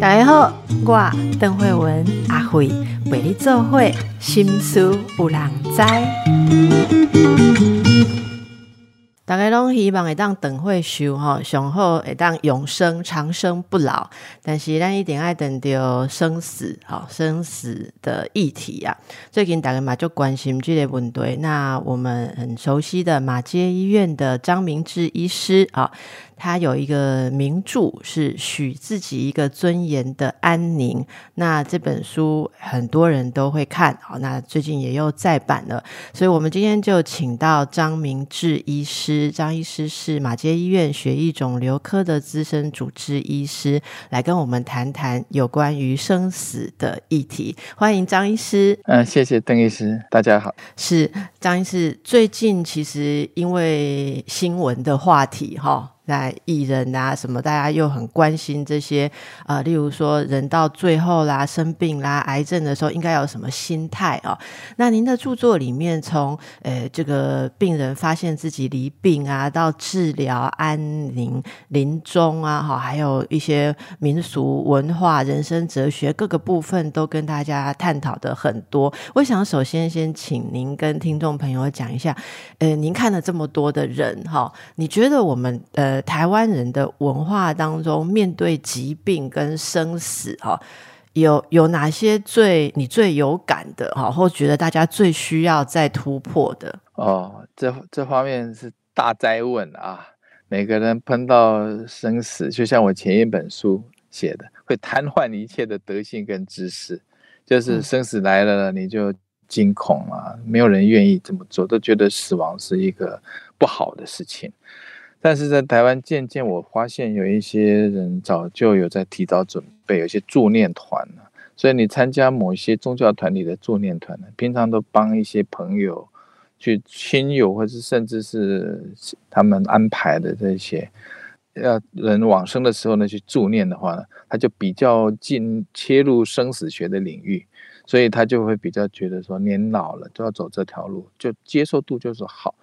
大家好，我邓慧文阿慧为你做会心思有人知。大家拢希望会当等会修吼，上好会当永生长生不老。但是咱一定爱等到生死吼，生死的议题啊。最近大家嘛就关心这个问题。那我们很熟悉的马街医院的张明志医师啊。他有一个名著是许自己一个尊严的安宁，那这本书很多人都会看，好，那最近也又再版了，所以我们今天就请到张明志医师，张医师是马街医院血液肿瘤科的资深主治医师，来跟我们谈谈有关于生死的议题。欢迎张医师。嗯，谢谢邓医师，大家好。是张医师，最近其实因为新闻的话题，哈。在艺人啊，什么大家又很关心这些啊，例如说人到最后啦，生病啦，癌症的时候应该有什么心态啊？那您的著作里面，从呃这个病人发现自己离病啊，到治疗、安宁、临终啊，哈，还有一些民俗文化、人生哲学各个部分，都跟大家探讨的很多。我想首先先请您跟听众朋友讲一下，呃，您看了这么多的人哈，你觉得我们呃。台湾人的文化当中，面对疾病跟生死，哈，有有哪些最你最有感的，哈，或觉得大家最需要再突破的？哦，这这方面是大灾问啊！每个人碰到生死，就像我前一本书写的，会瘫痪一切的德性跟知识，就是生死来了，你就惊恐啊！没有人愿意这么做，都觉得死亡是一个不好的事情。但是在台湾渐渐，我发现有一些人早就有在提早准备，有些助念团了。所以你参加某一些宗教团体的助念团呢，平常都帮一些朋友、去亲友，或是甚至是他们安排的这些，要人往生的时候呢，去助念的话呢，他就比较进切入生死学的领域，所以他就会比较觉得说，年老了就要走这条路，就接受度就是好。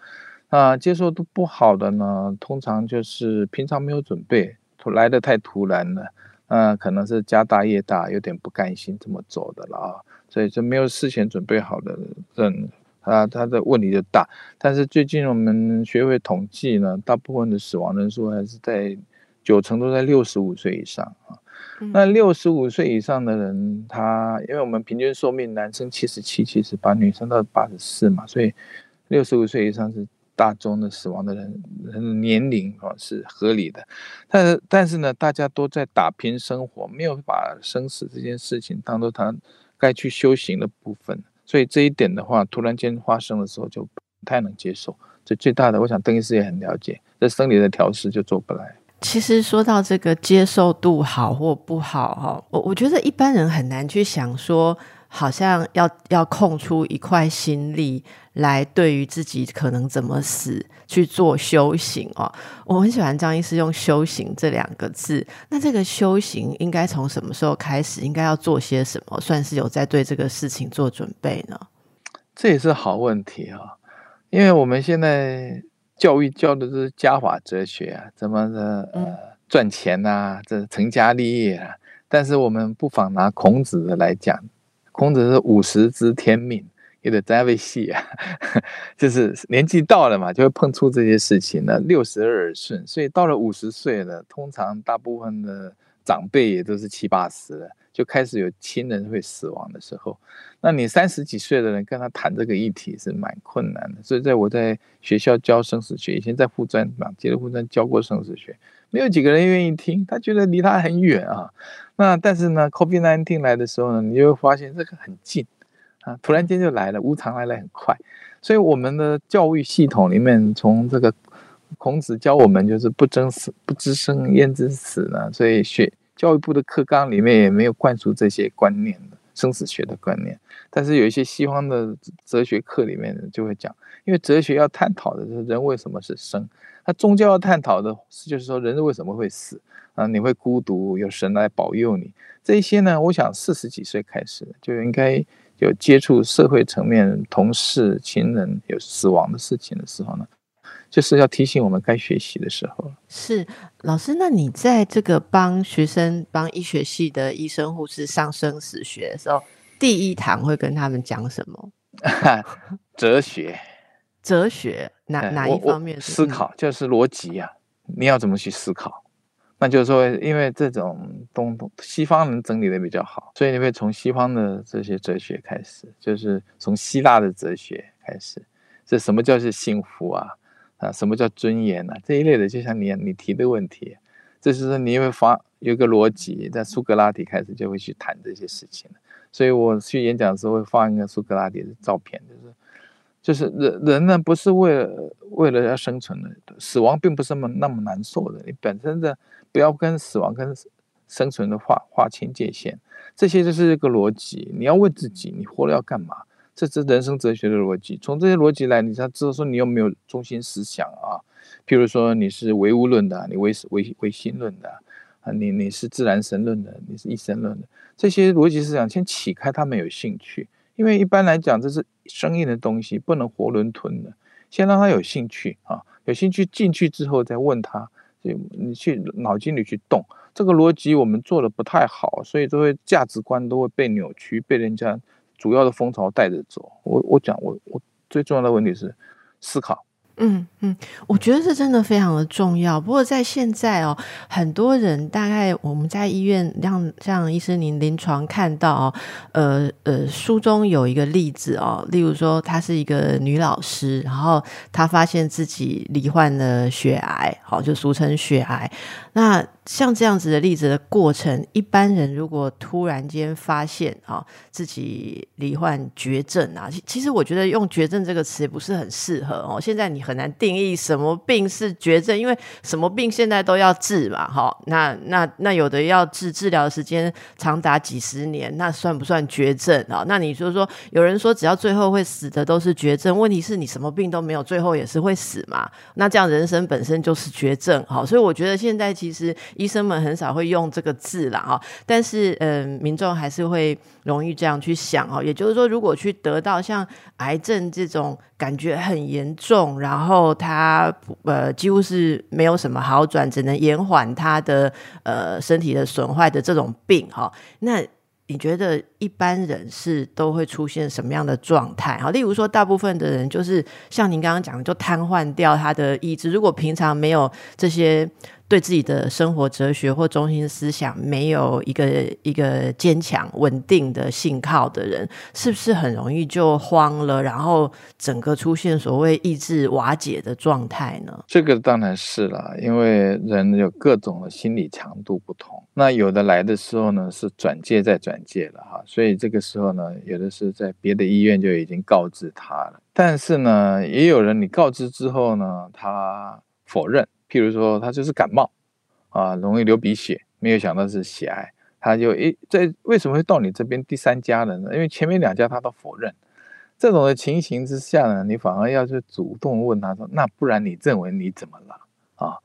啊，接受度不好的呢，通常就是平常没有准备，突来的太突然了，嗯，可能是家大业大，有点不甘心这么走的了啊，所以就没有事前准备好的人，啊，他的问题就大。但是最近我们学会统计呢，大部分的死亡人数还是在九成都在六十五岁以上啊。那六十五岁以上的人，他因为我们平均寿命男生七十七、七十八，女生到八十四嘛，所以六十五岁以上是。大众的死亡的人人年龄啊是合理的，但是但是呢，大家都在打拼生活，没有把生死这件事情当做他该去修行的部分，所以这一点的话，突然间发生的时候就不太能接受。这最大的，我想邓医师也很了解，这生理的调试就做不来。其实说到这个接受度好或不好哈，我我觉得一般人很难去想说。好像要要空出一块心力来，对于自己可能怎么死去做修行哦。我很喜欢张医师用“修行”这两个字。那这个修行应该从什么时候开始？应该要做些什么，算是有在对这个事情做准备呢？这也是好问题啊，因为我们现在教育教的是家法哲学啊，怎么的呃赚钱呐，这成家立业啊。但是我们不妨拿孔子的来讲。孔子是五十知天命，有点在位戏啊，就是年纪到了嘛，就会碰出这些事情了。六十而耳顺，所以到了五十岁了，通常大部分的长辈也都是七八十了，就开始有亲人会死亡的时候。那你三十几岁的人跟他谈这个议题是蛮困难的。所以在我在学校教生死学，以前在护专嘛，接着护专教过生死学，没有几个人愿意听，他觉得离他很远啊。那但是呢，COVID-19 来的时候呢，你就会发现这个很近啊，突然间就来了，无常来了很快。所以我们的教育系统里面，从这个孔子教我们就是不争死，不知生焉知死呢？所以学教育部的课纲里面也没有灌输这些观念的生死学的观念。但是有一些西方的哲学课里面就会讲，因为哲学要探讨的是人为什么是生，那宗教要探讨的是就是说人为什么会死。啊，你会孤独，有神来保佑你。这些呢，我想四十几岁开始就应该有接触社会层面同事、亲人有死亡的事情的时候呢，就是要提醒我们该学习的时候。是老师，那你在这个帮学生、帮医学系的医生、护士上生死学的时候，第一堂会跟他们讲什么？哲学，哲学哪哪一方面思考？就是逻辑啊，你要怎么去思考？那就是说，因为这种东东西方人整理的比较好，所以你会从西方的这些哲学开始，就是从希腊的哲学开始。这什么叫是幸福啊？啊，什么叫尊严呢？这一类的，就像你你提的问题，这是你会发有个逻辑，在苏格拉底开始就会去谈这些事情所以我去演讲的时候会放一个苏格拉底的照片，就是就是人人呢不是为了为了要生存的，死亡并不是那么那么难受的。你本身的不要跟死亡跟生存的划划清界限，这些就是一个逻辑。你要问自己，你活了要干嘛？这是人生哲学的逻辑。从这些逻辑来，你才知道说你有没有中心思想啊？譬如说你是唯物论的，你唯唯唯心论的啊，你你是自然神论的，你是一神论的。这些逻辑思想先启开他们有兴趣，因为一般来讲这是生硬的东西，不能活轮吞的。先让他有兴趣啊，有兴趣进去之后再问他。所以你去脑筋里去动这个逻辑，我们做的不太好，所以都会价值观都会被扭曲，被人家主要的风潮带着走。我我讲我我最重要的问题是思考。嗯嗯，我觉得这真的非常的重要。不过在现在哦，很多人大概我们在医院让像医生您临床看到哦，呃呃，书中有一个例子哦，例如说她是一个女老师，然后她发现自己罹患了血癌，好就俗称血癌。那像这样子的例子的过程，一般人如果突然间发现啊自己罹患绝症啊，其实我觉得用绝症这个词不是很适合哦。现在你很难定义什么病是绝症，因为什么病现在都要治嘛，哈。那那那有的要治，治疗时间长达几十年，那算不算绝症啊？那你说说，有人说只要最后会死的都是绝症，问题是你什么病都没有，最后也是会死嘛？那这样人生本身就是绝症，好，所以我觉得现在其实。医生们很少会用这个字了哈，但是嗯，民众还是会容易这样去想哦。也就是说，如果去得到像癌症这种感觉很严重，然后他呃几乎是没有什么好转，只能延缓他的呃身体的损坏的这种病哈，那你觉得一般人是都会出现什么样的状态哈？例如说，大部分的人就是像您刚刚讲的，就瘫痪掉他的意志。如果平常没有这些。对自己的生活哲学或中心思想没有一个一个坚强稳定的信靠的人，是不是很容易就慌了，然后整个出现所谓意志瓦解的状态呢？这个当然是了，因为人有各种的心理强度不同。那有的来的时候呢是转介再转介了哈，所以这个时候呢，有的是在别的医院就已经告知他了。但是呢，也有人你告知之后呢，他否认。譬如说，他就是感冒，啊，容易流鼻血，没有想到是血癌，他就一在为什么会到你这边第三家呢？因为前面两家他都否认，这种的情形之下呢，你反而要去主动问他说，那不然你认为你怎么了啊？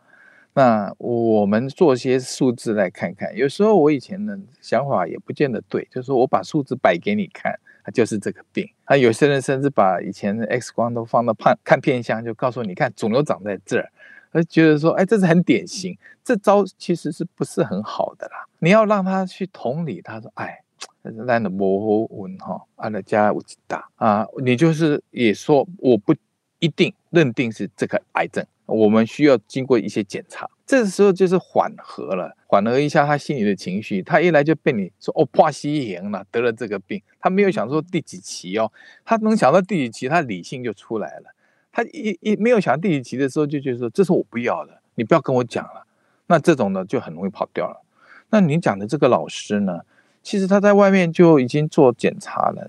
那我们做些数字来看看，有时候我以前的想法也不见得对，就是说我把数字摆给你看，它就是这个病。啊，有些人甚至把以前的 X 光都放到看看片箱，就告诉你看肿瘤长在这儿。而觉得说，哎，这是很典型，这招其实是不是很好的啦？你要让他去同理，他说，哎，那的模糊文哈，阿拉加五级大啊，你就是也说，我不一定认定是这个癌症，我们需要经过一些检查，这时候就是缓和了，缓和一下他心里的情绪。他一来就被你说，哦，破西炎了，得了这个病，他没有想说第几期哦，他能想到第几期，他理性就出来了。他一一没有想第几集的时候，就觉得说这是我不要的，你不要跟我讲了。那这种呢就很容易跑掉了。那您讲的这个老师呢，其实他在外面就已经做检查了，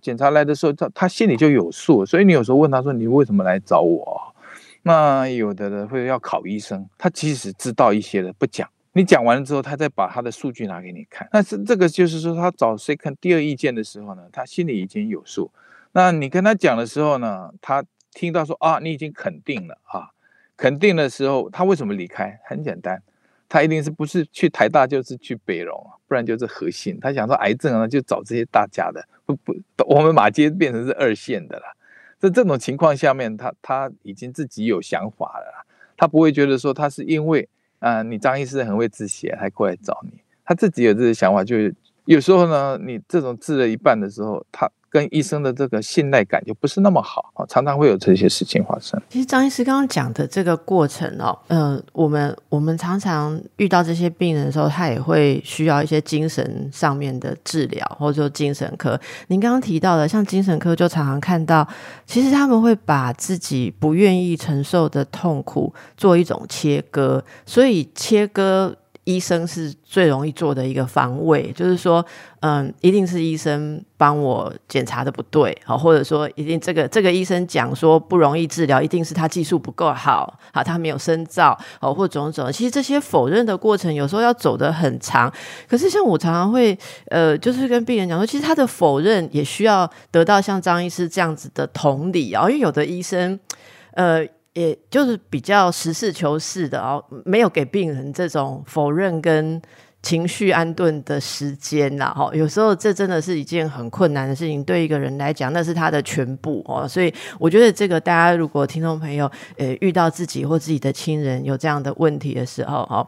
检查来的时候，他他心里就有数。所以你有时候问他说你为什么来找我？那有的人会要考医生，他其实知道一些的不讲，你讲完了之后，他再把他的数据拿给你看。但是这个就是说他找谁看第二意见的时候呢，他心里已经有数。那你跟他讲的时候呢，他。听到说啊，你已经肯定了啊，肯定的时候，他为什么离开？很简单，他一定是不是去台大就是去北荣，不然就是核心。他想说癌症呢，就找这些大家的，不不，我们马街变成是二线的了。在这种情况下面，他他已经自己有想法了，他不会觉得说他是因为啊，你张医师很会治血，还过来找你，他自己有这个想法，就是有时候呢，你这种治了一半的时候，他。跟医生的这个信赖感就不是那么好啊，常常会有这些事情发生。其实张医师刚刚讲的这个过程哦，嗯，我们我们常常遇到这些病人的时候，他也会需要一些精神上面的治疗，或者说精神科。您刚刚提到的，像精神科就常常看到，其实他们会把自己不愿意承受的痛苦做一种切割，所以切割。医生是最容易做的一个防卫，就是说，嗯，一定是医生帮我检查的不对，好，或者说，一定这个这个医生讲说不容易治疗，一定是他技术不够好，好，他没有深造，哦，或种种。其实这些否认的过程有时候要走得很长。可是像我常常会，呃，就是跟病人讲说，其实他的否认也需要得到像张医师这样子的同理啊，因为有的医生，呃。也就是比较实事求是的哦，没有给病人这种否认跟情绪安顿的时间呐，哈，有时候这真的是一件很困难的事情，对一个人来讲，那是他的全部哦，所以我觉得这个大家如果听众朋友呃遇到自己或自己的亲人有这样的问题的时候，哈，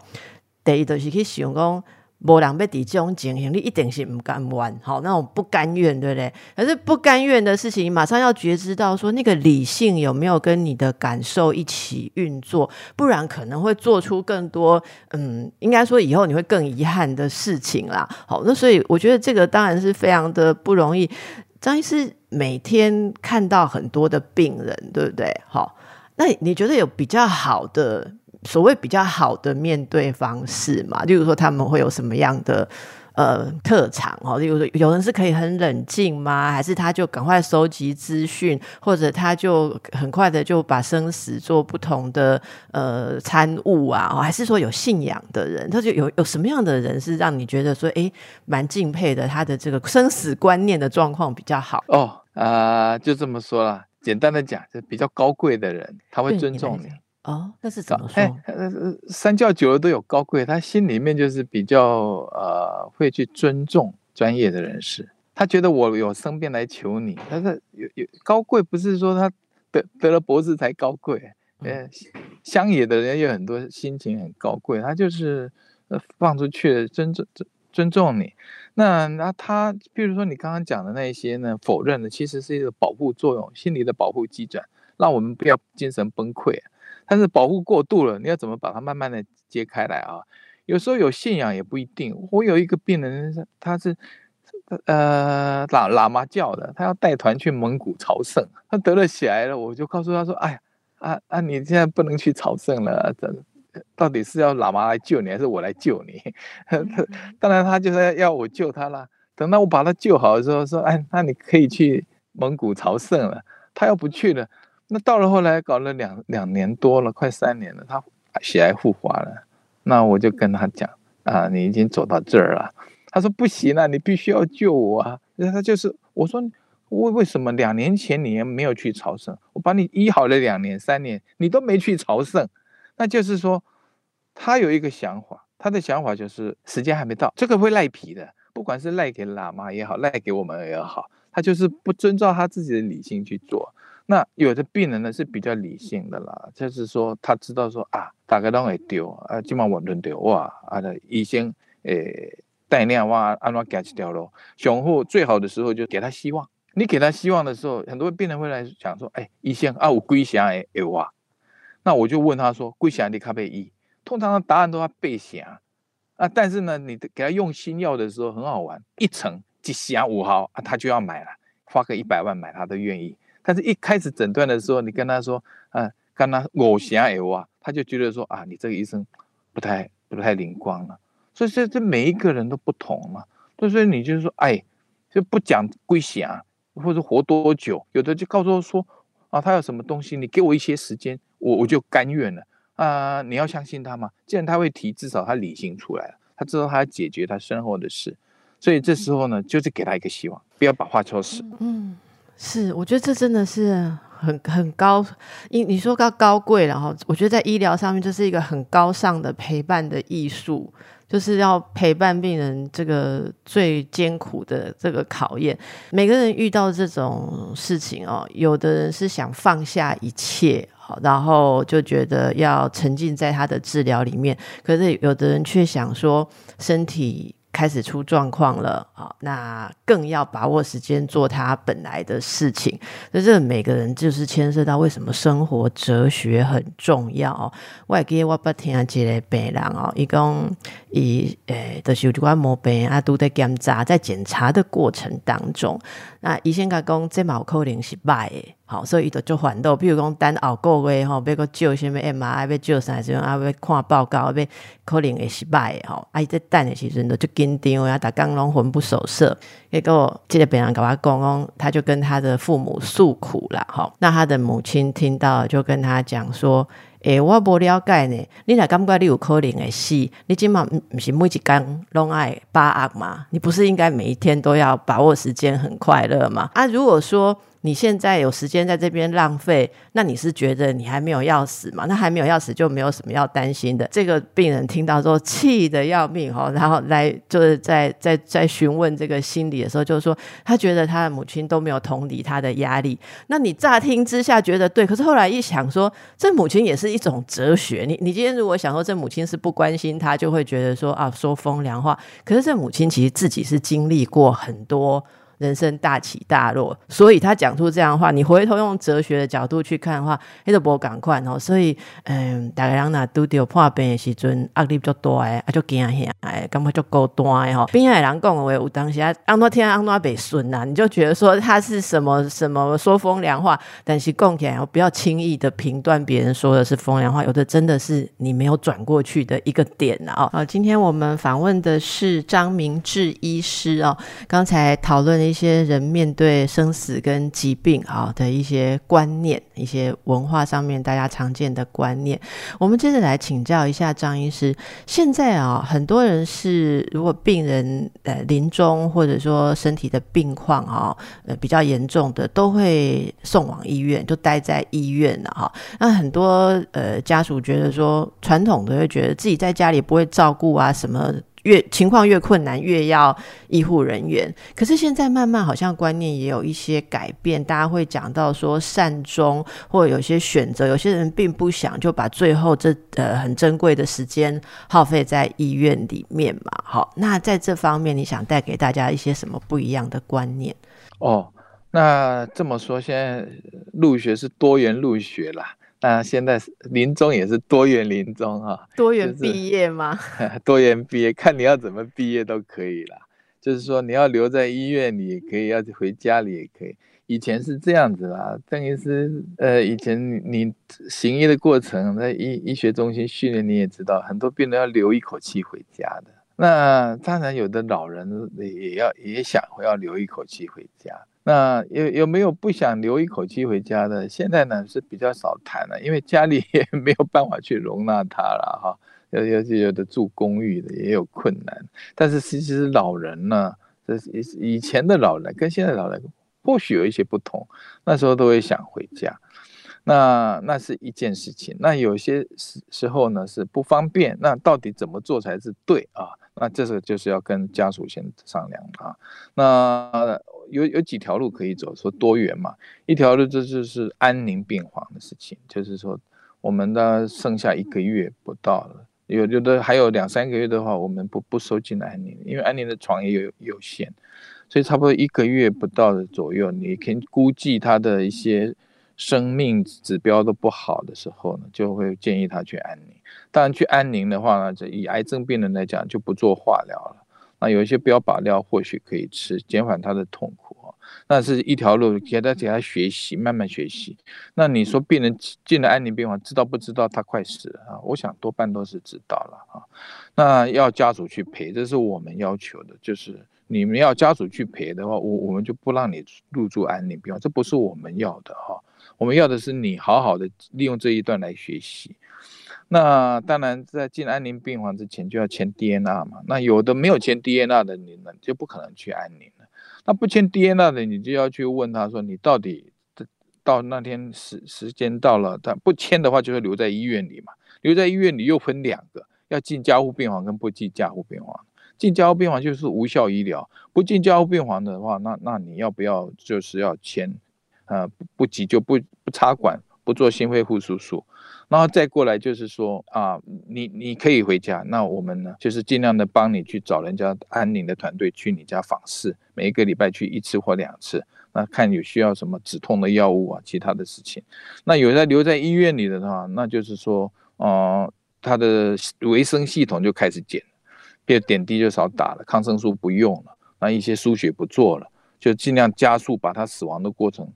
第一就是去想讲。无人被抵这种情形，你一定是唔甘愿，好那种不甘愿，对不对？可是不甘愿的事情，马上要觉知到说，那个理性有没有跟你的感受一起运作，不然可能会做出更多，嗯，应该说以后你会更遗憾的事情啦。好，那所以我觉得这个当然是非常的不容易。张医师每天看到很多的病人，对不对？好，那你觉得有比较好的？所谓比较好的面对方式嘛，例如说他们会有什么样的呃特长哦？例如说有人是可以很冷静吗？还是他就赶快收集资讯，或者他就很快的就把生死做不同的呃参悟啊？还是说有信仰的人，他就有有什么样的人是让你觉得说哎蛮敬佩的？他的这个生死观念的状况比较好哦啊，就这么说了。简单的讲，就比较高贵的人，他会尊重你。哦，那是怎么说？哎，三教九流都有高贵，他心里面就是比较呃，会去尊重专业的人士。他觉得我有生病来求你，但是有有高贵，不是说他得得了博士才高贵。呃，乡野的人有很多心情很高贵，他就是呃放出去尊重尊尊重你。那那他，比如说你刚刚讲的那些呢，否认的其实是一个保护作用，心理的保护机制，让我们不要精神崩溃。但是保护过度了，你要怎么把它慢慢的揭开来啊？有时候有信仰也不一定。我有一个病人，他是呃喇喇嘛教的，他要带团去蒙古朝圣，他得了血癌了，我就告诉他说：“哎呀，啊啊，你现在不能去朝圣了，这到底是要喇嘛来救你，还是我来救你？” 当然，他就是要我救他啦。等到我把他救好的时候，说：“哎，那你可以去蒙古朝圣了。”他要不去了。那到了后来搞了两两年多了，快三年了，他血癌复发了。那我就跟他讲啊，你已经走到这儿了。他说不行啊，你必须要救我啊。那他就是我说为为什么两年前你也没有去朝圣？我把你医好了两年三年，你都没去朝圣，那就是说他有一个想法，他的想法就是时间还没到，这个会赖皮的，不管是赖给喇嘛也好，赖给我们也好，他就是不遵照他自己的理性去做。那有的病人呢是比较理性的啦，就是说他知道说啊，大概都会丢啊，今晚我轮丢哇，啊的医生诶带量哇，安怎改一条路，雄护最好的时候就给他希望。你给他希望的时候，很多病人会来讲说，哎，医生啊，我归降诶诶哇，那我就问他说，归降你卡不医？通常的答案都要背降啊，但是呢，你给他用新药的时候很好玩，一层几降五毫啊，他就要买了，花个一百万买他都愿意。但是一开始诊断的时候，你跟他说，啊，跟他我想有啊，他就觉得说啊，你这个医生不太不太灵光了。所以这这每一个人都不同嘛，所以你就是说，哎，就不讲归想，或者活多久，有的就告诉我说，啊，他有什么东西，你给我一些时间，我我就甘愿了啊。你要相信他嘛，既然他会提，至少他理性出来了，他知道他要解决他身后的事，所以这时候呢，就是给他一个希望，不要把话说死。嗯。是，我觉得这真的是很很高，你你说高高贵，然后我觉得在医疗上面这是一个很高尚的陪伴的艺术，就是要陪伴病人这个最艰苦的这个考验。每个人遇到这种事情哦，有的人是想放下一切，好，然后就觉得要沉浸在他的治疗里面，可是有的人却想说身体。开始出状况了啊，那更要把握时间做他本来的事情。那这每个人就是牵涉到为什么生活哲学很重要。我也记得我不听一个病人哦，伊讲伊诶，就是有关毛病啊，都在检查，在检查的过程当中，那医生甲讲这毛可能是败的。好，所以伊就做反斗，比如讲等后个月吼，要个照什么 MRI，要照啥时阵啊？要看报告，要可能会失败吼。啊，伊在等的时阵，就紧张啊，逐工拢魂不守舍。结果这个病人甲我讲讲，他就跟他的父母诉苦了吼。那他的母亲听到，就跟他讲说：，诶，我无了解呢，你若感觉你有可能会死，你即码毋是每一工拢爱把握吗？你不是应该每一天都要把握时间，很快乐吗？啊，如果说。你现在有时间在这边浪费，那你是觉得你还没有要死嘛？那还没有要死就没有什么要担心的。这个病人听到之后气得要命哦，然后来就是在在在询问这个心理的时候，就是说他觉得他的母亲都没有同理他的压力。那你乍听之下觉得对，可是后来一想说，这母亲也是一种哲学。你你今天如果想说这母亲是不关心他，就会觉得说啊说风凉话。可是这母亲其实自己是经历过很多。人生大起大落，所以他讲出这样的话。你回头用哲学的角度去看的话，那都不赶快哦。所以，嗯，大家人呐都有破病的时阵，压力就多哎，就惊吓哎，感觉就够多哎哈。边海人讲的话，有当时啊，安多天安多北顺呐，你就觉得说他是什么什么说风凉话，但是讲起来，不要轻易的评断别人说的是风凉话，有的真的是你没有转过去的一个点啊。好，今天我们访问的是张明志医师哦，刚才讨论。一些人面对生死跟疾病啊的一些观念，一些文化上面大家常见的观念，我们接着来请教一下张医师。现在啊，很多人是如果病人呃临终或者说身体的病况啊呃比较严重的，都会送往医院，就待在医院了哈。那很多呃家属觉得说，传统的会觉得自己在家里不会照顾啊什么。越情况越困难，越要医护人员。可是现在慢慢好像观念也有一些改变，大家会讲到说善终，或有些选择，有些人并不想就把最后这呃很珍贵的时间耗费在医院里面嘛。好，那在这方面，你想带给大家一些什么不一样的观念？哦，那这么说，现在入学是多元入学啦。那现在临终也是多元临终哈，多元毕业吗？多元毕业，看你要怎么毕业都可以啦。就是说你要留在医院里也可以，要回家里也可以。以前是这样子啦，邓医师，呃，以前你行医的过程，在医医学中心训练，你也知道，很多病人要留一口气回家的。那当然，有的老人也要也想要留一口气回家。那有有没有不想留一口气回家的？现在呢是比较少谈了，因为家里也没有办法去容纳他了哈。有有有的住公寓的也有困难，但是其实老人呢，这以以前的老人跟现在老人或许有一些不同，那时候都会想回家。那那是一件事情。那有些时时候呢是不方便，那到底怎么做才是对啊？那这个就是要跟家属先商量啊。那。有有几条路可以走，说多元嘛，一条路这就是安宁病房的事情，就是说我们的剩下一个月不到了，有有的还有两三个月的话，我们不不收进来安宁，因为安宁的床也有有限，所以差不多一个月不到的左右，你可以估计他的一些生命指标都不好的时候呢，就会建议他去安宁。当然去安宁的话呢，这以癌症病人来讲就不做化疗了。那有一些标靶料或许可以吃，减缓他的痛苦啊。那是一条路，给他给他学习，慢慢学习。那你说病人进了安宁病房，知道不知道他快死了啊？我想多半都是知道了啊。那要家属去陪，这是我们要求的，就是你们要家属去陪的话，我我们就不让你入住安宁病房，这不是我们要的哈。我们要的是你好好的利用这一段来学习。那当然，在进安宁病房之前就要签 DNR 嘛。那有的没有签 DNR 的，你呢就不可能去安宁了。那不签 DNR 的，你就要去问他说，你到底到那天时时间到了，他不签的话，就会留在医院里嘛。留在医院里又分两个，要进加护病房跟不进加护病房。进加护病房就是无效医疗，不进加护病房的话，那那你要不要就是要签？呃，不急就，不不插管，不做心肺复苏术。然后再过来就是说啊，你你可以回家，那我们呢就是尽量的帮你去找人家安宁的团队去你家访视，每一个礼拜去一次或两次，那看有需要什么止痛的药物啊，其他的事情。那有在留在医院里的话，那就是说，呃，他的维生系统就开始减，比如点滴就少打了，抗生素不用了，那一些输血不做了，就尽量加速把他死亡的过程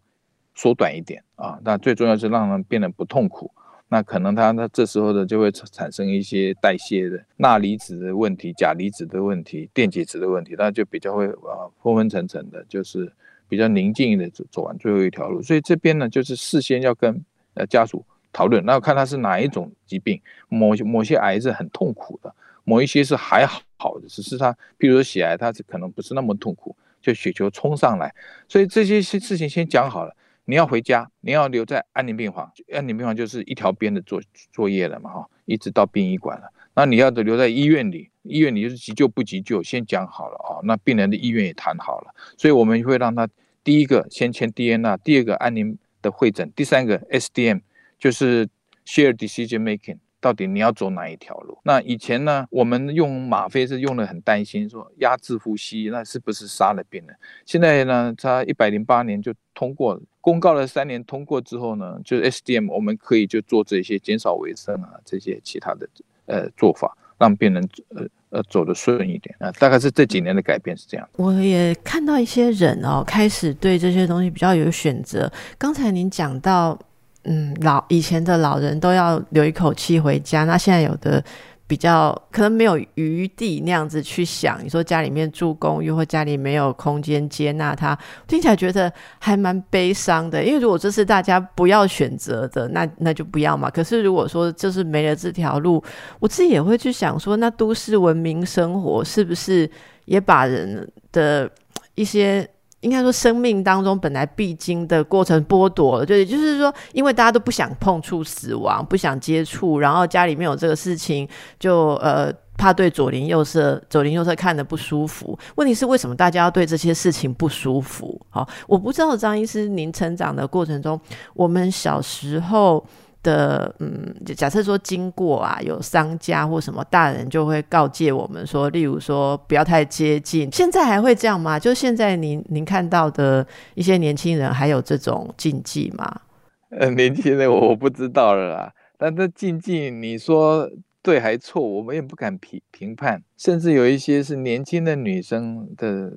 缩短一点啊。那最重要是让人变得不痛苦。那可能他他这时候的就会产生一些代谢的钠离子的问题、钾离子的问题、电解质的问题，那就比较会啊昏昏沉沉的，就是比较宁静的走走完最后一条路。所以这边呢，就是事先要跟呃家属讨论，然后看他是哪一种疾病，某某些癌是很痛苦的，某一些是还好的，只是他，譬如说血癌，它是可能不是那么痛苦，就血球冲上来，所以这些事情先讲好了。你要回家，你要留在安宁病房，安宁病房就是一条边的作作业了嘛，哈，一直到殡仪馆了。那你要留在医院里，医院里就是急救不急救，先讲好了啊。那病人的意愿也谈好了，所以我们会让他第一个先签 DNA，第二个安宁的会诊，第三个 SDM 就是 Share Decision Making。到底你要走哪一条路？那以前呢，我们用吗啡是用的很担心，说压制呼吸，那是不是杀了病人？现在呢，他一百零八年就通过公告了三年通过之后呢，就是 SDM，我们可以就做这些减少维生啊，这些其他的呃做法，让病人呃呃走得顺一点啊。大概是这几年的改变是这样。我也看到一些人哦，开始对这些东西比较有选择。刚才您讲到。嗯，老以前的老人都要留一口气回家，那现在有的比较可能没有余地那样子去想。你说家里面住公寓或家里没有空间接纳他，听起来觉得还蛮悲伤的。因为如果这是大家不要选择的，那 那就不要嘛。可是如果说就是没了这条路，我自己也会去想说，那都市文明生活是不是也把人的一些。应该说，生命当中本来必经的过程剥夺了，就也就是说，因为大家都不想碰触死亡，不想接触，然后家里面有这个事情，就呃怕对左邻右舍、左邻右舍看的不舒服。问题是为什么大家要对这些事情不舒服？好，我不知道张医师，您成长的过程中，我们小时候。的嗯，就假设说经过啊，有商家或什么大人就会告诫我们说，例如说不要太接近。现在还会这样吗？就现在您您看到的一些年轻人还有这种禁忌吗？呃，年轻人我不知道了啦。但这禁忌你说对还错，我们也不敢评评判。甚至有一些是年轻的女生的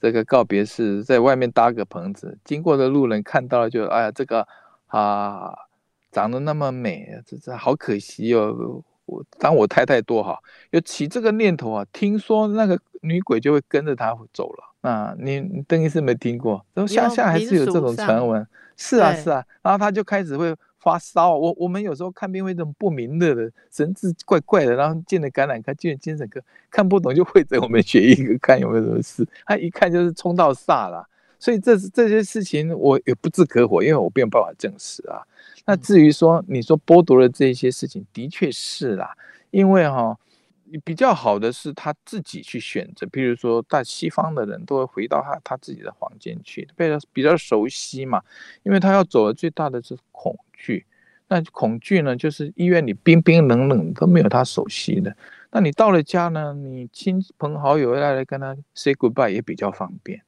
这个告别式，在外面搭个棚子，经过的路人看到了就哎呀，这个啊。长得那么美，这这好可惜哦！我当我太太多好，有起这个念头啊。听说那个女鬼就会跟着他走了。啊你邓医师没听过？然后乡下还是有这种传闻。是啊是啊，然后他就开始会发烧。我我们有时候看病会这种不明的的神志怪怪的，然后进了感染科，进了精神科，看不懂就会诊我们血液科看有没有什么事。他一看就是冲到煞了。所以这这些事情我也不置可否，因为我没有办法证实啊。那至于说你说剥夺了这些事情，的确是啦，因为哈，比较好的是他自己去选择，比如说大西方的人都会回到他他自己的房间去，比较比较熟悉嘛，因为他要走的最大的是恐惧，那恐惧呢，就是医院里冰冰冷冷都没有他熟悉的，那你到了家呢，你亲朋好友要来跟他 say goodbye 也比较方便。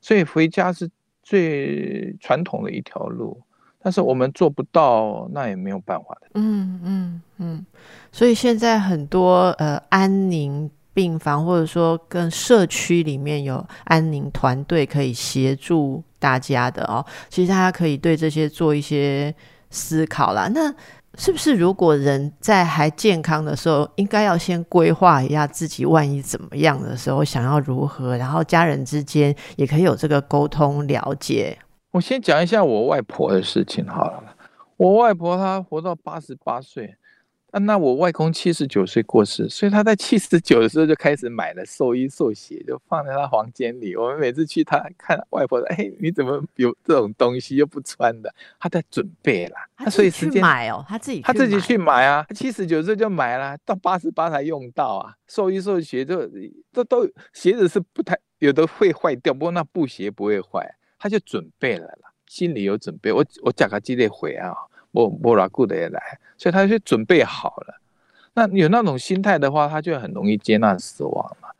所以回家是最传统的一条路，但是我们做不到，那也没有办法的。嗯嗯嗯。所以现在很多呃安宁病房，或者说跟社区里面有安宁团队可以协助大家的哦，其实大家可以对这些做一些思考啦。那。是不是如果人在还健康的时候，应该要先规划一下自己万一怎么样的时候想要如何，然后家人之间也可以有这个沟通了解。我先讲一下我外婆的事情好了。我外婆她活到八十八岁，啊，那我外公七十九岁过世，所以他在七十九的时候就开始买了寿衣寿鞋，就放在他房间里。我们每次去他看外婆，哎，你怎么有这种东西又不穿的？他在准备啦。他所以时间买哦，他自己他自己去买啊。七十九岁就买了，到八十八才用到啊。寿衣寿鞋就这都鞋子是不太有的会坏掉，不过那布鞋不会坏，他就准备了啦，心里有准备。我我讲个激烈回啊。莫莫拉固的也来，所以他就准备好了。那有那种心态的话，他就很容易接纳死亡嘛。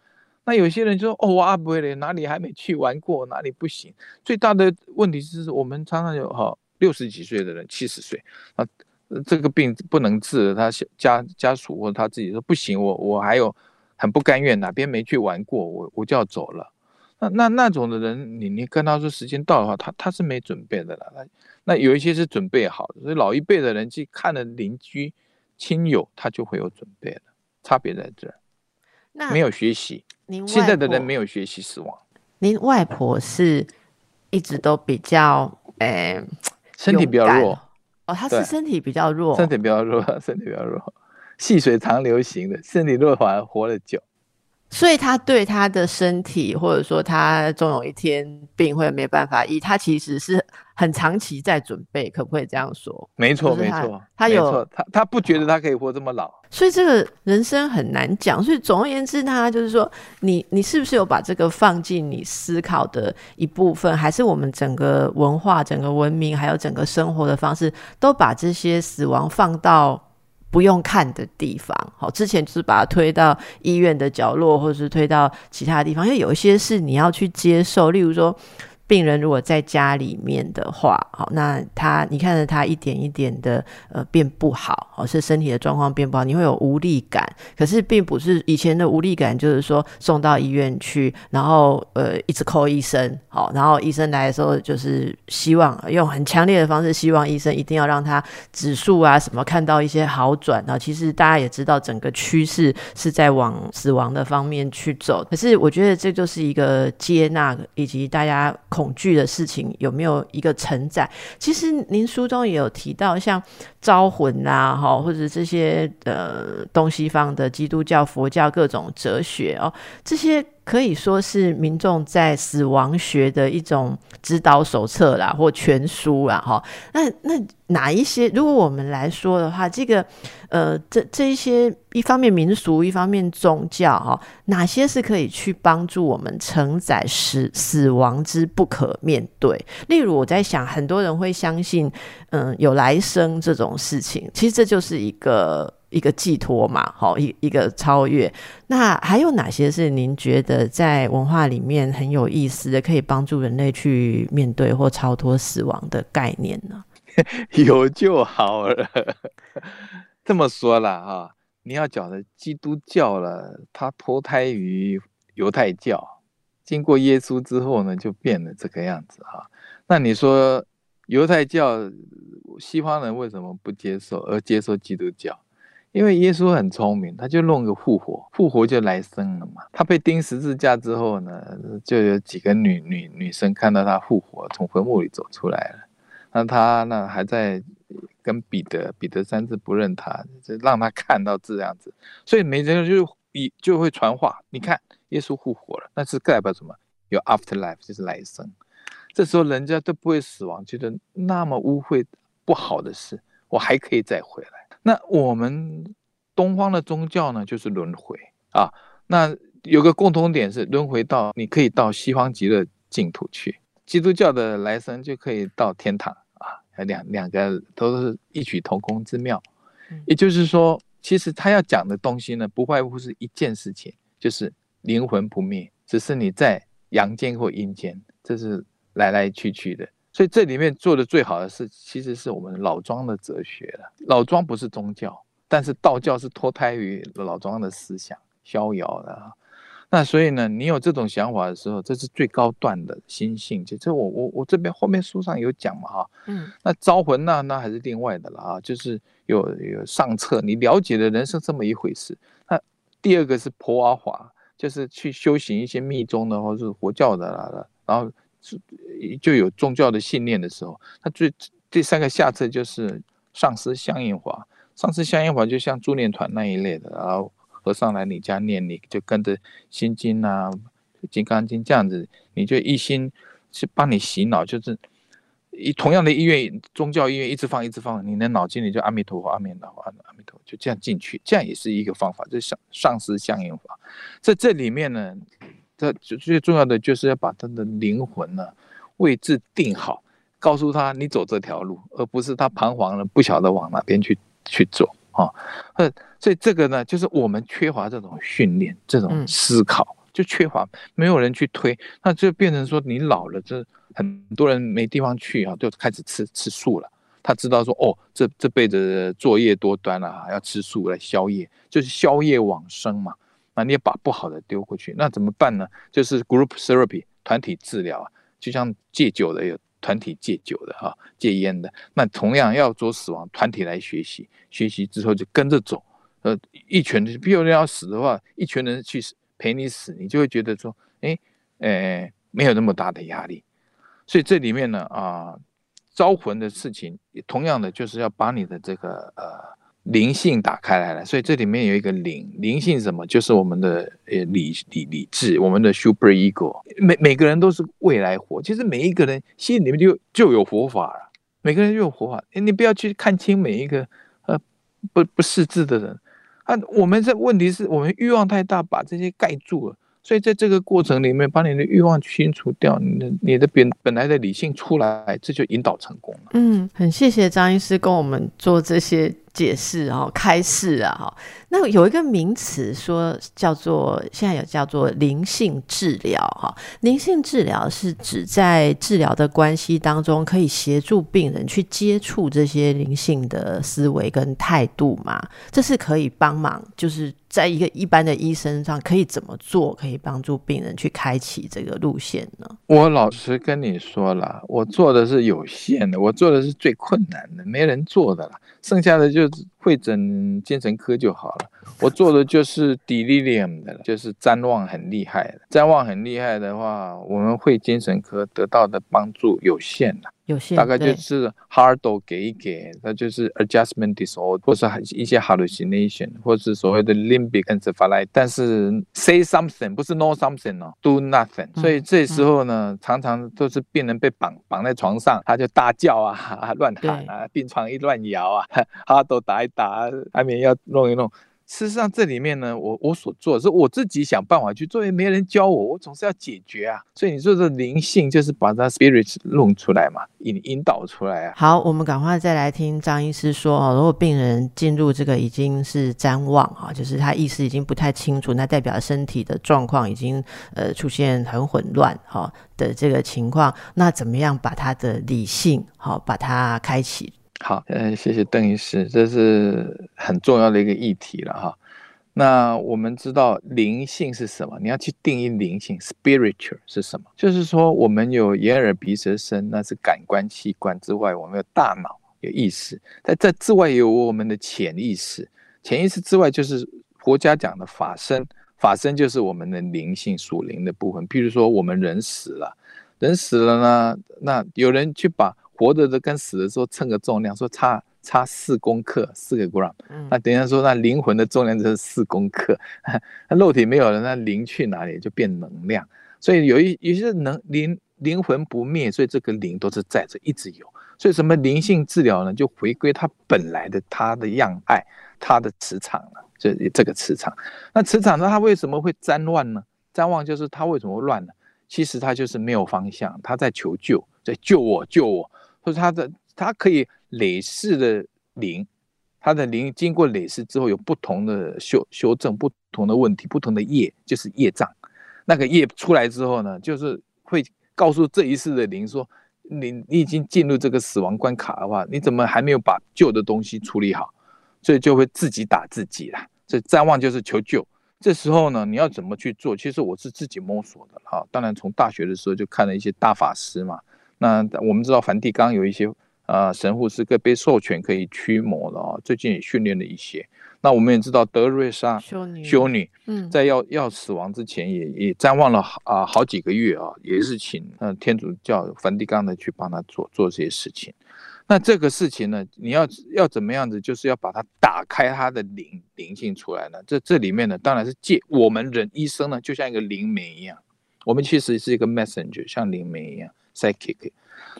那有些人就说：“哦，我阿不会的，哪里还没去玩过，哪里不行。”最大的问题是我们常常有哈六十几岁的人，七十岁啊，这个病不能治，他家家属或者他自己说不行，我我还有很不甘愿，哪边没去玩过，我我就要走了。那那那种的人，你你跟他说时间到的话，他他是没准备的了。那那有一些是准备好的，所以老一辈的人去看了邻居亲友，他就会有准备了。差别在这儿，那没有学习。您现在的人没有学习死亡。您外婆是一直都比较诶，身体比较弱哦，她是身体比较弱，身体比较弱，身体比较弱，细水长流型的，身体弱反而活得久。所以他对他的身体，或者说他总有一天病会没办法医，他其实是很长期在准备，可不可以这样说？没错，没错，他有他他不觉得他可以活这么老，所以这个人生很难讲。所以总而言之，他就是说，你你是不是有把这个放进你思考的一部分，还是我们整个文化、整个文明，还有整个生活的方式，都把这些死亡放到？不用看的地方，好，之前就是把它推到医院的角落，或者是推到其他地方，因为有一些是你要去接受，例如说。病人如果在家里面的话，好，那他你看着他一点一点的呃变不好，哦，是身体的状况变不好，你会有无力感。可是并不是以前的无力感，就是说送到医院去，然后呃一直扣医生，好，然后医生来的时候就是希望用很强烈的方式，希望医生一定要让他指数啊什么看到一些好转。然后其实大家也知道整个趋势是在往死亡的方面去走。可是我觉得这就是一个接纳以及大家。恐惧的事情有没有一个承载？其实您书中也有提到，像招魂啊，哈，或者这些呃东西方的基督教、佛教各种哲学哦，这些。可以说是民众在死亡学的一种指导手册啦，或全书啦，哈。那那哪一些？如果我们来说的话，这个呃，这这一些一方面民俗，一方面宗教，哈，哪些是可以去帮助我们承载死死亡之不可面对？例如，我在想，很多人会相信，嗯，有来生这种事情，其实这就是一个。一个寄托嘛，好一一个超越。那还有哪些是您觉得在文化里面很有意思的，可以帮助人类去面对或超脱死亡的概念呢？有就好了。这么说了哈，你要讲的基督教了，它脱胎于犹太教，经过耶稣之后呢，就变了这个样子哈。那你说犹太教西方人为什么不接受，而接受基督教？因为耶稣很聪明，他就弄个复活，复活就来生了嘛。他被钉十字架之后呢，就有几个女女女生看到他复活，从坟墓里走出来了。那他那还在跟彼得，彼得三次不认他，就让他看到这样子。所以每个人就一就会传话，你看耶稣复活了，那是代表什么？有 afterlife，就是来生。这时候人家都不会死亡，觉得那么污秽不好的事，我还可以再回来。那我们东方的宗教呢，就是轮回啊。那有个共同点是轮回到你可以到西方极乐净土去，基督教的来生就可以到天堂啊。两两个都是异曲同工之妙。也就是说，其实他要讲的东西呢，不外乎是一件事情，就是灵魂不灭，只是你在阳间或阴间，这是来来去去的。所以这里面做的最好的是，其实是我们老庄的哲学了。老庄不是宗教，但是道教是脱胎于老庄的思想，逍遥的。那所以呢，你有这种想法的时候，这是最高段的心性。就这我我我这边后面书上有讲嘛哈，嗯，那招魂那那还是另外的了啊，就是有有上策，你了解的人生这么一回事。那第二个是婆阿华，就是去修行一些密宗的或者是佛教的了，然后。就有宗教的信念的时候，他最第三个下策就是上师相应法，上师相应法就像助念团那一类的，然后和尚来你家念，你就跟着心经啊、金刚经这样子，你就一心去帮你洗脑，就是一同样的医院宗教医院一直放一直放，你的脑筋里就阿弥陀佛、阿弥陀佛、阿弥陀佛，就这样进去，这样也是一个方法，这上上师相应法，在这里面呢，这最重要的就是要把他的灵魂呢位置定好。告诉他你走这条路，而不是他彷徨了不晓得往哪边去去走啊。呃，所以这个呢，就是我们缺乏这种训练，这种思考就缺乏，没有人去推，那就变成说你老了，这很多人没地方去啊，就开始吃吃素了。他知道说哦，这这辈子作业多端了，要吃素来消业，就是消业往生嘛。那你也把不好的丢过去，那怎么办呢？就是 group therapy 团体治疗啊，就像戒酒的有。团体戒酒的哈，戒烟的，那同样要做死亡团体来学习，学习之后就跟着走。呃，一群人，比如人要死的话，一群人去陪你死，你就会觉得说，哎，呃，没有那么大的压力。所以这里面呢，啊，招魂的事情，同样的就是要把你的这个呃。灵性打开来了，所以这里面有一个灵，灵性什么？就是我们的呃理理理智，我们的 super ego。每每个人都是未来活，其实每一个人心里面就就有佛法了，每个人就有佛法。你不要去看清每一个呃不不识字的人啊。我们这问题是我们欲望太大，把这些盖住了。所以在这个过程里面，把你的欲望清除掉，你的你的本本来的理性出来，这就引导成功了。嗯，很谢谢张医师跟我们做这些。解释哦，开示啊，哈，那有一个名词说叫做现在有叫做灵性治疗，哈，灵性治疗是指在治疗的关系当中，可以协助病人去接触这些灵性的思维跟态度嘛？这是可以帮忙，就是在一个一般的医生上可以怎么做，可以帮助病人去开启这个路线呢？我老实跟你说了，我做的是有限的，我做的是最困难的，没人做的了。剩下的就是会诊精神科就好了。我做的就是 delirium 的，就是谵妄很厉害的。谵妄很厉害的话，我们会精神科得到的帮助有限的。大概就是 hard 给一给，那就是 adjustment disorder，或是一些 hallucination，或是所谓的 limbic encephalitis。但是 say something 不是 know something 哦，do nothing。所以这时候呢，常常都是病人被绑绑在床上，他就大叫啊，乱喊啊，病床一乱摇啊，hard 打一打，安眠药弄一弄。事实上，这里面呢，我我所做的是我自己想办法去做，也没人教我，我总是要解决啊。所以你说的灵性，就是把它 spirit 弄出来嘛，引引导出来啊。好，我们赶快再来听张医师说哦，如果病人进入这个已经是谵妄哈，就是他意识已经不太清楚，那代表身体的状况已经呃出现很混乱哈的这个情况，那怎么样把他的理性好把它开启？好，嗯，谢谢邓医师，这是很重要的一个议题了哈。那我们知道灵性是什么？你要去定义灵性，spiritual 是什么？就是说我们有眼耳鼻舌身，那是感官器官之外，我们有大脑，有意识，在这之外有我们的潜意识。潜意识之外就是佛家讲的法身，法身就是我们的灵性属灵的部分。譬如说我们人死了，人死了呢，那有人去把活着的跟死的时候称个重量，说差差四公克，四个 gram。那等于说那灵魂的重量就是四公克，那肉体没有了，那灵去哪里就变能量。所以有一有些能灵灵魂不灭，所以这个灵都是在这一直有。所以什么灵性治疗呢？就回归它本来的它的样爱，它的磁场了，这这个磁场。那磁场呢，它为什么会沾乱呢？沾妄就是它为什么会乱呢？其实它就是没有方向，它在求救，在救我，救我。或者他的他可以累世的灵，他的灵经过累世之后有不同的修修正，不同的问题，不同的业就是业障。那个业出来之后呢，就是会告诉这一世的灵说：你你已经进入这个死亡关卡的话，你怎么还没有把旧的东西处理好？所以就会自己打自己了。这瞻望就是求救。这时候呢，你要怎么去做？其实我是自己摸索的哈。当然从大学的时候就看了一些大法师嘛。那我们知道梵蒂冈有一些呃神父是个被授权可以驱魔的哦，最近也训练了一些。那我们也知道德瑞莎修女，修女嗯，在要要死亡之前也也瞻望了啊好几个月啊，也是请呃天主教梵蒂冈的去帮他做做这些事情。那这个事情呢，你要要怎么样子，就是要把它打开它的灵灵性出来呢？这这里面呢，当然是借我们人一生呢，就像一个灵媒一样，我们其实是一个 messenger，像灵媒一样在 k k，。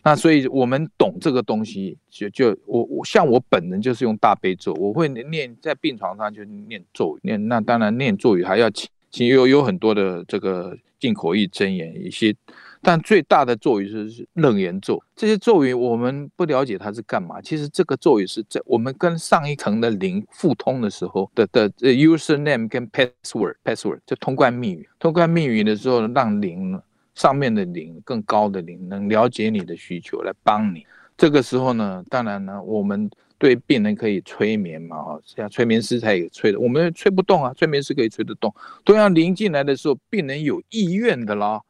那所以我们懂这个东西，就就我我像我本人就是用大悲咒，我会念在病床上就念咒念，那当然念咒语还要请请有有很多的这个进口义真言一些。但最大的咒语是楞严咒，这些咒语我们不了解它是干嘛。其实这个咒语是在我们跟上一层的灵互通的时候的的 user name 跟 password password 就通关密语。通关密语的时候，让灵上面的灵更高的灵能了解你的需求来帮你。这个时候呢，当然呢，我们对病人可以催眠嘛，哈，像催眠师才也催的，我们催不动啊，催眠师可以催得动。同样灵进来的时候，病人有意愿的啦。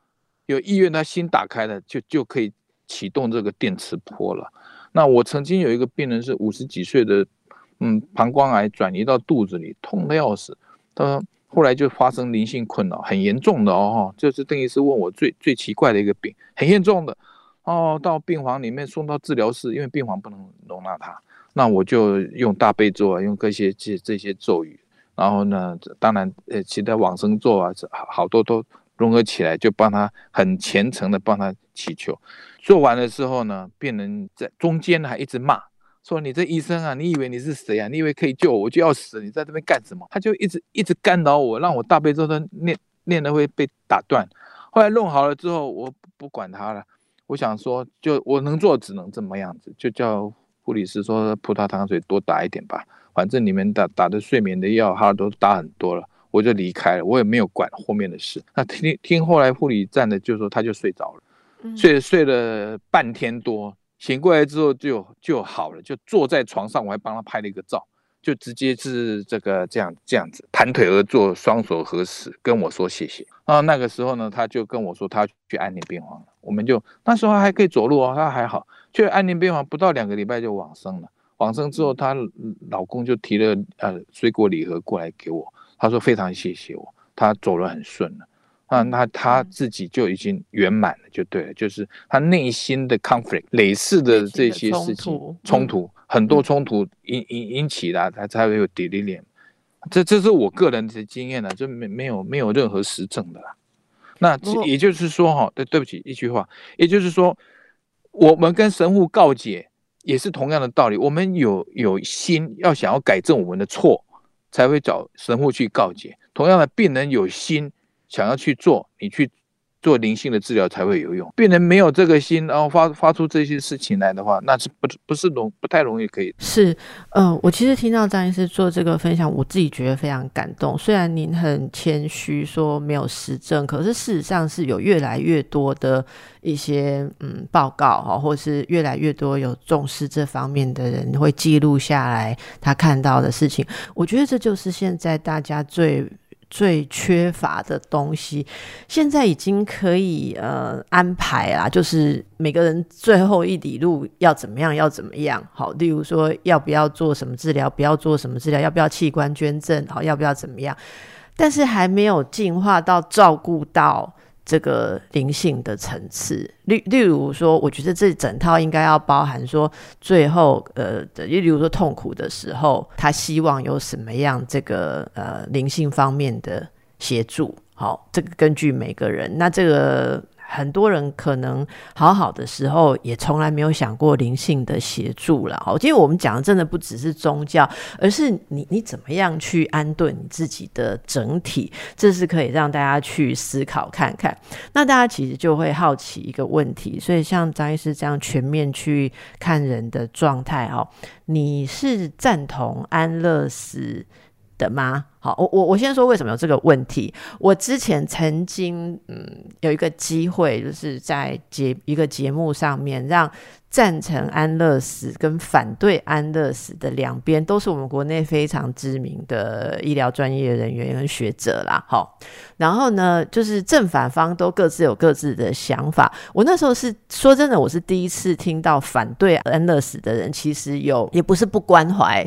有意愿，他心打开了，就就可以启动这个电磁波了。那我曾经有一个病人是五十几岁的，嗯，膀胱癌转移到肚子里，痛的要死。他说后来就发生灵性困扰，很严重的哦，就是邓医师问我最最奇怪的一个病，很严重的哦，到病房里面送到治疗室，因为病房不能容纳他，那我就用大悲咒啊，用这些这这些咒语，然后呢，当然呃，其他往生咒啊，好好多都。融合起来，就帮他很虔诚的帮他祈求。做完的时候呢，病人在中间还一直骂，说：“你这医生啊，你以为你是谁啊？你以为可以救我，我就要死，你在这边干什么？”他就一直一直干扰我，让我大悲咒都念念的会被打断。后来弄好了之后，我不管他了。我想说，就我能做只能这么样子，就叫护理师说葡萄糖水多打一点吧。反正你们打打的睡眠的药，他都打很多了。我就离开了，我也没有管后面的事。那听听后来护理站的就说他就睡着了，睡睡了半天多，醒过来之后就就好了，就坐在床上，我还帮他拍了一个照，就直接是这个这样这样子盘腿而坐，双手合十跟我说谢谢。啊，那个时候呢，他就跟我说他去安宁病房了，我们就那时候还可以走路哦，他还好，去安宁病房不到两个礼拜就往生了。往生之后，她老公就提了呃水果礼盒过来给我。他说非常谢谢我，他走了很顺了，啊，那他自己就已经圆满了，就对了，就是他内心的 conflict 类似的这些事情冲突，很多冲突引引引起的，他才会有 delirium，这这是我个人的经验了，就没没有没有任何实证的啦。那也就是说哈，对对不起一句话，也就是说，我们跟神父告解也是同样的道理，我们有有心要想要改正我们的错。才会找神父去告解。同样的，病人有心想要去做，你去做灵性的治疗才会有用。病人没有这个心，然后发发出这些事情来的话，那是不不是容不太容易可以。是，嗯，我其实听到张医师做这个分享，我自己觉得非常感动。虽然您很谦虚说没有实证，可是事实上是有越来越多的一些嗯报告哈，或是越来越多有重视这方面的人会记录下来他看到的事情。我觉得这就是现在大家最。最缺乏的东西，现在已经可以呃安排啦，就是每个人最后一里路要怎么样，要怎么样。好，例如说要不要做什么治疗，不要做什么治疗，要不要器官捐赠，好，要不要怎么样？但是还没有进化到照顾到。这个灵性的层次，例例如说，我觉得这整套应该要包含说，最后呃，例如说痛苦的时候，他希望有什么样这个呃灵性方面的协助。好，这个根据每个人，那这个。很多人可能好好的时候，也从来没有想过灵性的协助了。好，因为我们讲的真的不只是宗教，而是你你怎么样去安顿你自己的整体，这是可以让大家去思考看看。那大家其实就会好奇一个问题，所以像张医师这样全面去看人的状态，哦，你是赞同安乐死？的吗？好，我我我先说为什么有这个问题。我之前曾经嗯有一个机会，就是在节一个节目上面让。赞成安乐死跟反对安乐死的两边，都是我们国内非常知名的医疗专业人员跟学者啦。好，然后呢，就是正反方都各自有各自的想法。我那时候是说真的，我是第一次听到反对安乐死的人，其实有也不是不关怀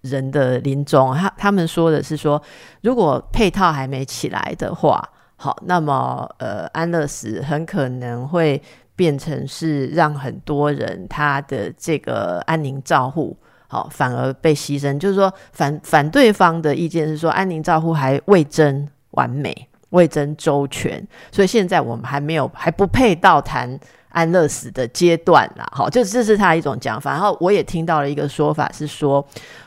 人的临终，他他们说的是说，如果配套还没起来的话，好，那么呃，安乐死很可能会。变成是让很多人他的这个安宁照护，好反而被牺牲。就是说反反对方的意见是说安宁照护还未臻完美，未臻周全，所以现在我们还没有还不配到谈安乐死的阶段啦。好，就这是他一种讲法。然后我也听到了一个说法是说，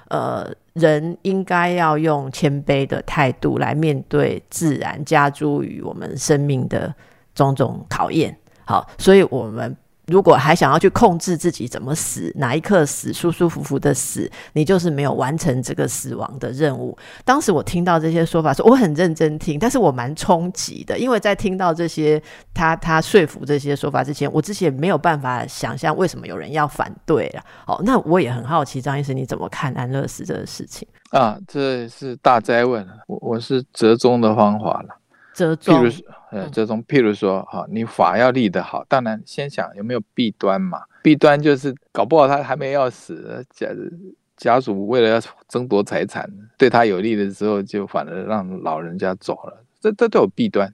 呃，人应该要用谦卑的态度来面对自然加诸于我们生命的种种考验。好，所以我们如果还想要去控制自己怎么死，哪一刻死，舒舒服服的死，你就是没有完成这个死亡的任务。当时我听到这些说法，说我很认真听，但是我蛮冲击的，因为在听到这些他他说服这些说法之前，我之前没有办法想象为什么有人要反对了。哦，那我也很好奇，张医生你怎么看安乐死这个事情啊？这是大灾问，我我是折中的方法了。折中，呃，折中。譬如说，哈，你法要立得好，当然先想有没有弊端嘛。弊端就是搞不好他还没要死，家家属为了要争夺财产，对他有利的时候，就反而让老人家走了，这这都有弊端。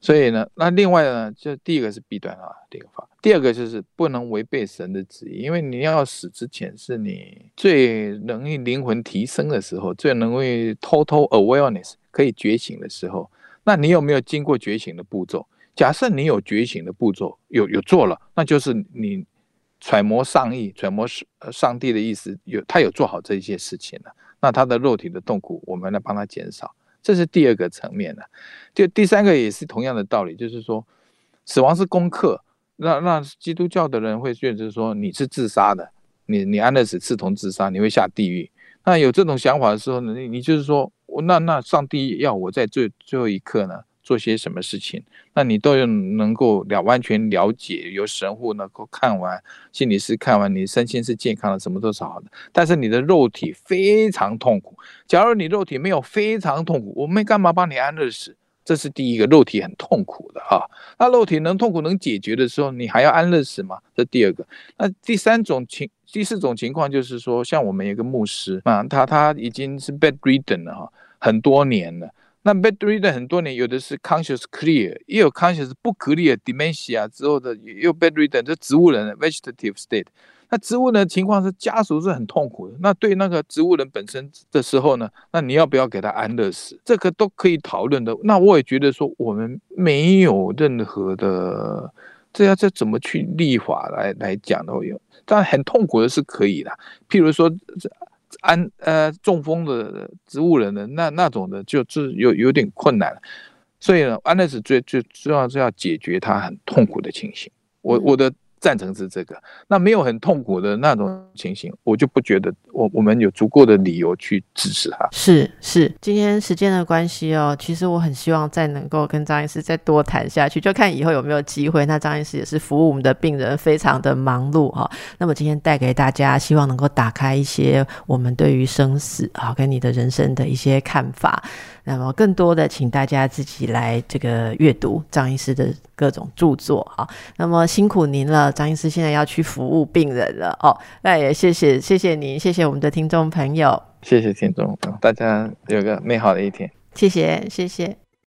所以呢，那另外呢，就第一个是弊端啊，这个法。第二个就是不能违背神的旨意，因为你要死之前是你最容易灵魂提升的时候，最容易 total awareness 可以觉醒的时候。那你有没有经过觉醒的步骤？假设你有觉醒的步骤，有有做了，那就是你揣摩上意、揣摩呃上帝的意思，有他有做好这些事情了。那他的肉体的痛苦，我们来帮他减少，这是第二个层面的。就第三个也是同样的道理，就是说死亡是功课。那那基督教的人会觉得说你是自杀的，你你安乐死刺同自杀，你会下地狱。那有这种想法的时候呢，你你就是说。那那上帝要我在最最后一刻呢做些什么事情？那你都要能够了完全了解，由神父能够看完，心理师看完，你身心是健康的，什么都是好的。但是你的肉体非常痛苦。假如你肉体没有非常痛苦，我们干嘛帮你安乐死？这是第一个，肉体很痛苦的哈。那肉体能痛苦能解决的时候，你还要安乐死吗？这第二个。那第三种情，第四种情况就是说，像我们一个牧师啊，他他已经是 bedridden 了哈。很多年了，那 bedridden 很多年，有的是 conscious clear，也有 conscious 不 clear dementia 之后的又 bedridden，这植物人 vegetative state。那植物人的情况是家属是很痛苦的。那对那个植物人本身的时候呢，那你要不要给他安乐死？这个都可以讨论的。那我也觉得说，我们没有任何的，这要这怎么去立法来来讲的？有，但很痛苦的是可以的。譬如说这。安呃中风的植物人的那那种的，就是有有点困难，所以呢，安乐死最最重要是要解决他很痛苦的情形。我我的。赞成是这个，那没有很痛苦的那种情形，我就不觉得我我们有足够的理由去支持他。是是，今天时间的关系哦，其实我很希望再能够跟张医师再多谈下去，就看以后有没有机会。那张医师也是服务我们的病人，非常的忙碌哈。那么今天带给大家，希望能够打开一些我们对于生死啊跟你的人生的一些看法。那么更多的，请大家自己来这个阅读张医师的各种著作啊。那么辛苦您了，张医师现在要去服务病人了哦。那也谢谢谢谢您，谢谢我们的听众朋友，谢谢听众，大家有个美好的一天，谢谢谢谢。